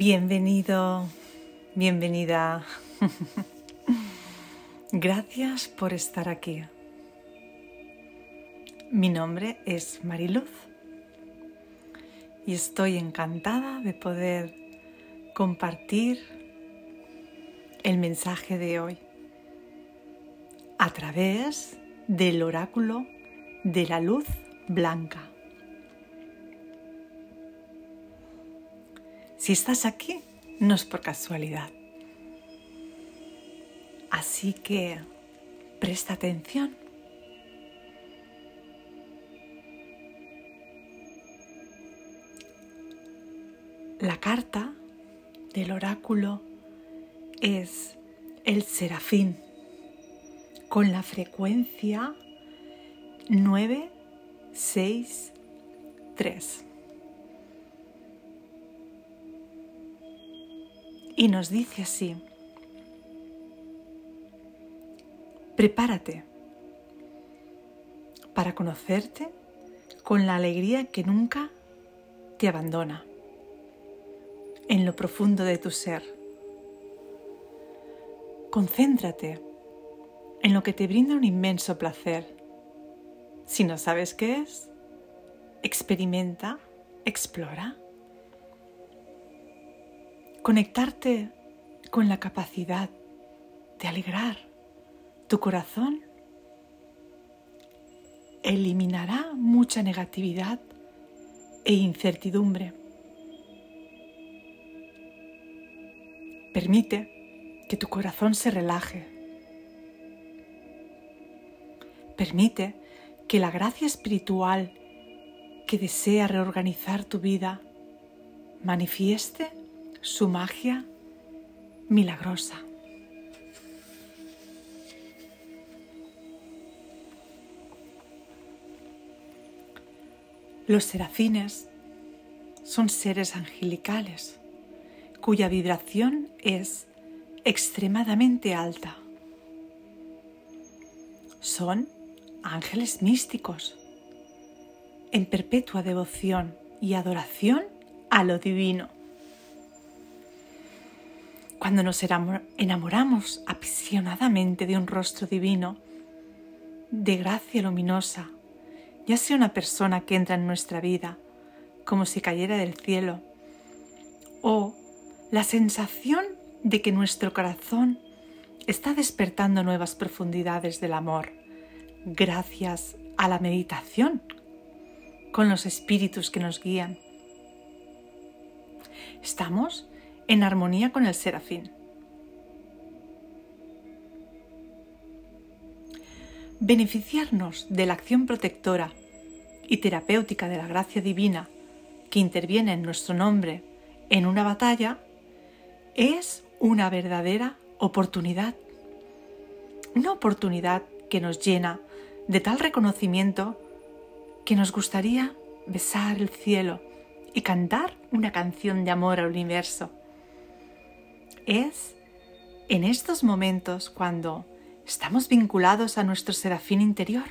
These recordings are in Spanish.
Bienvenido, bienvenida. Gracias por estar aquí. Mi nombre es Mariluz y estoy encantada de poder compartir el mensaje de hoy a través del oráculo de la luz blanca. Si estás aquí, no es por casualidad. Así que presta atención. La carta del oráculo es el serafín con la frecuencia 963. Y nos dice así, prepárate para conocerte con la alegría que nunca te abandona en lo profundo de tu ser. Concéntrate en lo que te brinda un inmenso placer. Si no sabes qué es, experimenta, explora conectarte con la capacidad de alegrar tu corazón eliminará mucha negatividad e incertidumbre. Permite que tu corazón se relaje. Permite que la gracia espiritual que desea reorganizar tu vida manifieste su magia milagrosa. Los serafines son seres angelicales cuya vibración es extremadamente alta. Son ángeles místicos en perpetua devoción y adoración a lo divino. Cuando nos enamoramos apasionadamente de un rostro divino, de gracia luminosa, ya sea una persona que entra en nuestra vida como si cayera del cielo, o la sensación de que nuestro corazón está despertando nuevas profundidades del amor gracias a la meditación con los espíritus que nos guían. Estamos en armonía con el serafín. Beneficiarnos de la acción protectora y terapéutica de la gracia divina que interviene en nuestro nombre en una batalla es una verdadera oportunidad. Una oportunidad que nos llena de tal reconocimiento que nos gustaría besar el cielo y cantar una canción de amor al universo es en estos momentos cuando estamos vinculados a nuestro serafín interior.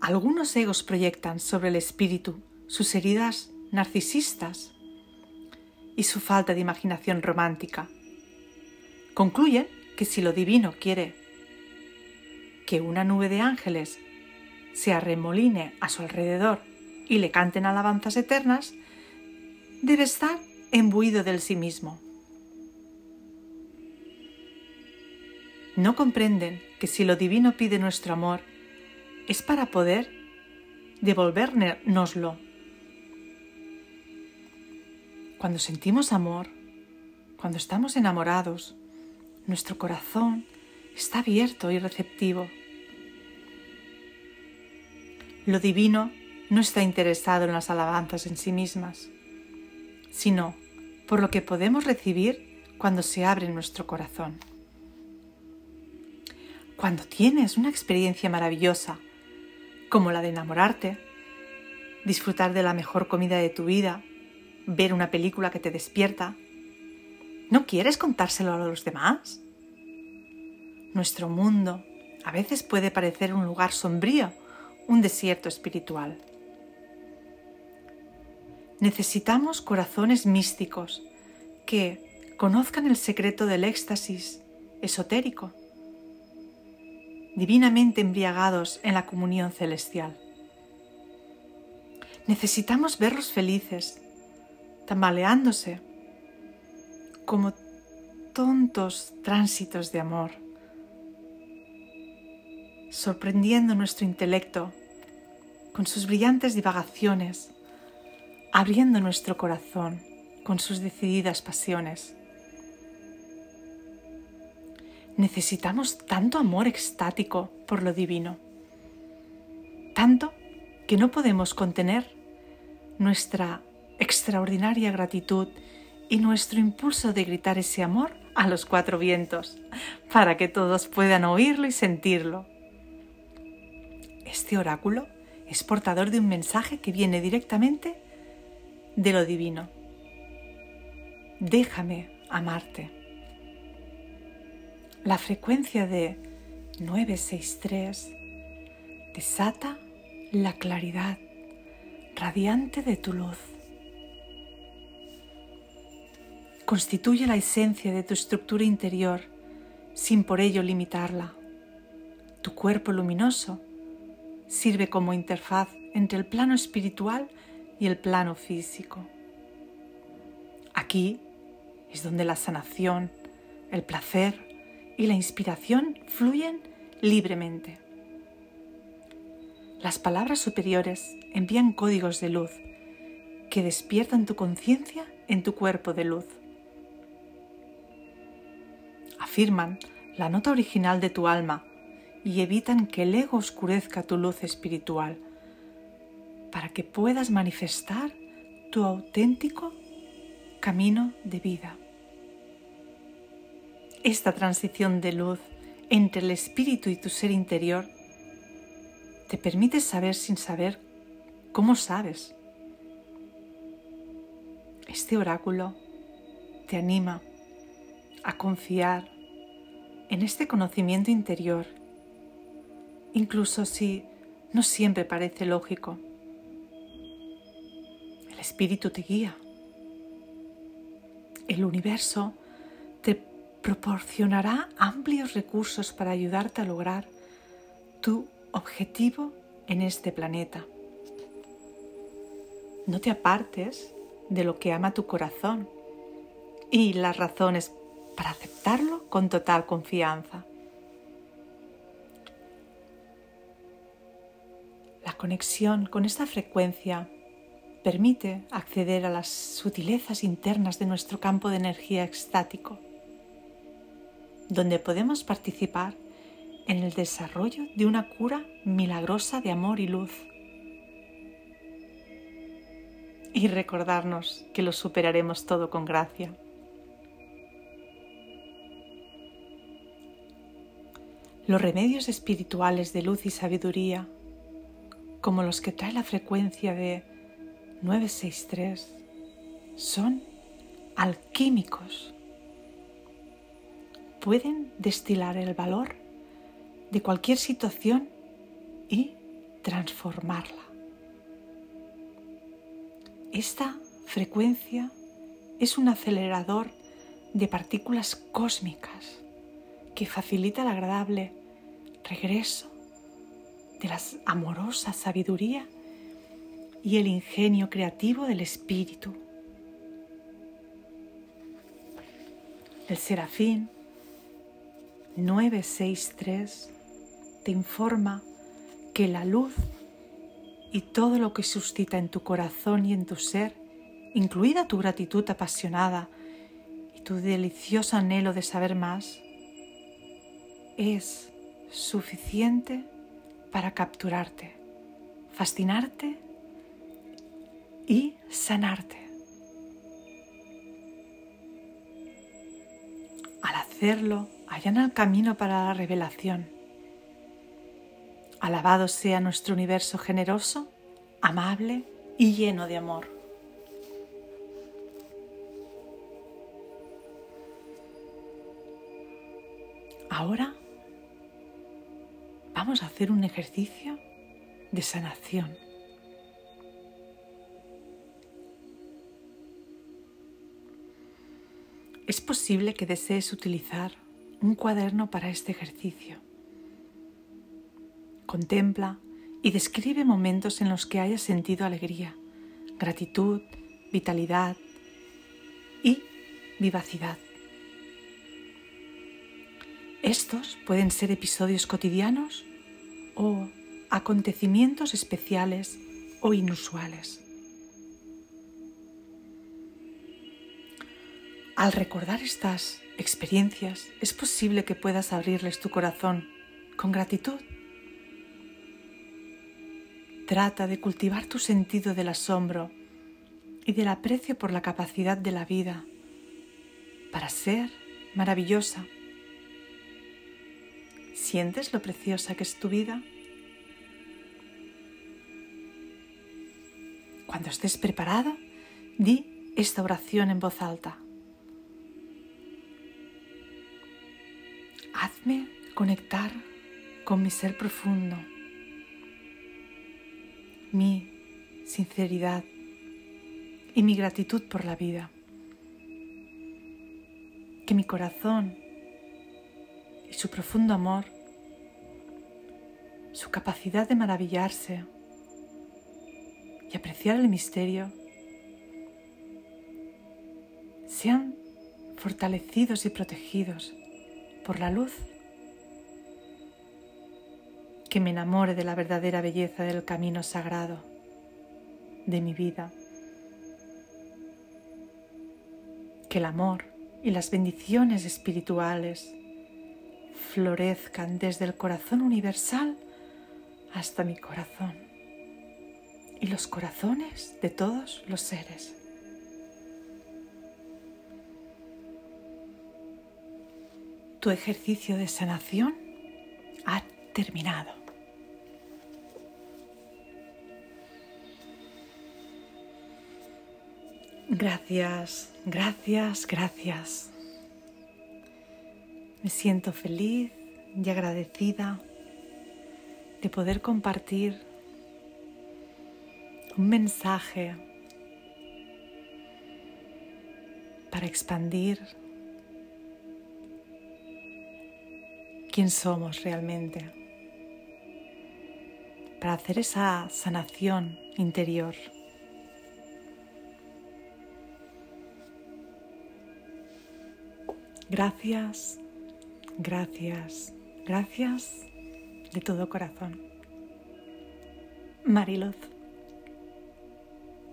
Algunos egos proyectan sobre el espíritu sus heridas narcisistas y su falta de imaginación romántica. Concluyen que si lo divino quiere que una nube de ángeles se arremoline a su alrededor y le canten alabanzas eternas, debe estar embuido del sí mismo. No comprenden que si lo divino pide nuestro amor, es para poder devolvérnoslo. Cuando sentimos amor, cuando estamos enamorados, nuestro corazón está abierto y receptivo. Lo divino no está interesado en las alabanzas en sí mismas, sino por lo que podemos recibir cuando se abre nuestro corazón. Cuando tienes una experiencia maravillosa, como la de enamorarte, disfrutar de la mejor comida de tu vida, ver una película que te despierta, ¿no quieres contárselo a los demás? Nuestro mundo a veces puede parecer un lugar sombrío, un desierto espiritual. Necesitamos corazones místicos que conozcan el secreto del éxtasis esotérico, divinamente embriagados en la comunión celestial. Necesitamos verlos felices, tambaleándose como tontos tránsitos de amor, sorprendiendo nuestro intelecto con sus brillantes divagaciones, abriendo nuestro corazón con sus decididas pasiones. Necesitamos tanto amor extático por lo divino, tanto que no podemos contener nuestra extraordinaria gratitud y nuestro impulso de gritar ese amor a los cuatro vientos, para que todos puedan oírlo y sentirlo. Este oráculo es portador de un mensaje que viene directamente de lo divino. Déjame amarte. La frecuencia de 963 desata la claridad radiante de tu luz. Constituye la esencia de tu estructura interior sin por ello limitarla. Tu cuerpo luminoso sirve como interfaz entre el plano espiritual y el plano físico. Aquí es donde la sanación, el placer y la inspiración fluyen libremente. Las palabras superiores envían códigos de luz que despiertan tu conciencia en tu cuerpo de luz. Afirman la nota original de tu alma y evitan que el ego oscurezca tu luz espiritual para que puedas manifestar tu auténtico camino de vida. Esta transición de luz entre el espíritu y tu ser interior te permite saber sin saber cómo sabes. Este oráculo te anima a confiar en este conocimiento interior, incluso si no siempre parece lógico. Espíritu te guía. El universo te proporcionará amplios recursos para ayudarte a lograr tu objetivo en este planeta. No te apartes de lo que ama tu corazón y las razones para aceptarlo con total confianza. La conexión con esta frecuencia permite acceder a las sutilezas internas de nuestro campo de energía extático, donde podemos participar en el desarrollo de una cura milagrosa de amor y luz. Y recordarnos que lo superaremos todo con gracia. Los remedios espirituales de luz y sabiduría, como los que trae la frecuencia de 963, son alquímicos. Pueden destilar el valor de cualquier situación y transformarla. Esta frecuencia es un acelerador de partículas cósmicas que facilita el agradable regreso de la amorosa sabiduría y el ingenio creativo del espíritu. El serafín 963 te informa que la luz y todo lo que suscita en tu corazón y en tu ser, incluida tu gratitud apasionada y tu delicioso anhelo de saber más, es suficiente para capturarte, fascinarte y sanarte. Al hacerlo, allana el camino para la revelación Alabado sea nuestro universo generoso, amable y lleno de amor. Ahora vamos a hacer un ejercicio de sanación. Es posible que desees utilizar un cuaderno para este ejercicio. Contempla y describe momentos en los que hayas sentido alegría, gratitud, vitalidad y vivacidad. Estos pueden ser episodios cotidianos o acontecimientos especiales o inusuales. Al recordar estas experiencias, es posible que puedas abrirles tu corazón con gratitud. Trata de cultivar tu sentido del asombro y del aprecio por la capacidad de la vida para ser maravillosa. ¿Sientes lo preciosa que es tu vida? Cuando estés preparado, di esta oración en voz alta. Conectar con mi ser profundo, mi sinceridad y mi gratitud por la vida. Que mi corazón y su profundo amor, su capacidad de maravillarse y apreciar el misterio, sean fortalecidos y protegidos por la luz, que me enamore de la verdadera belleza del camino sagrado de mi vida, que el amor y las bendiciones espirituales florezcan desde el corazón universal hasta mi corazón y los corazones de todos los seres. Tu ejercicio de sanación ha terminado. Gracias, gracias, gracias. Me siento feliz y agradecida de poder compartir un mensaje para expandir quién somos realmente, para hacer esa sanación interior. Gracias, gracias, gracias de todo corazón. Mariloz.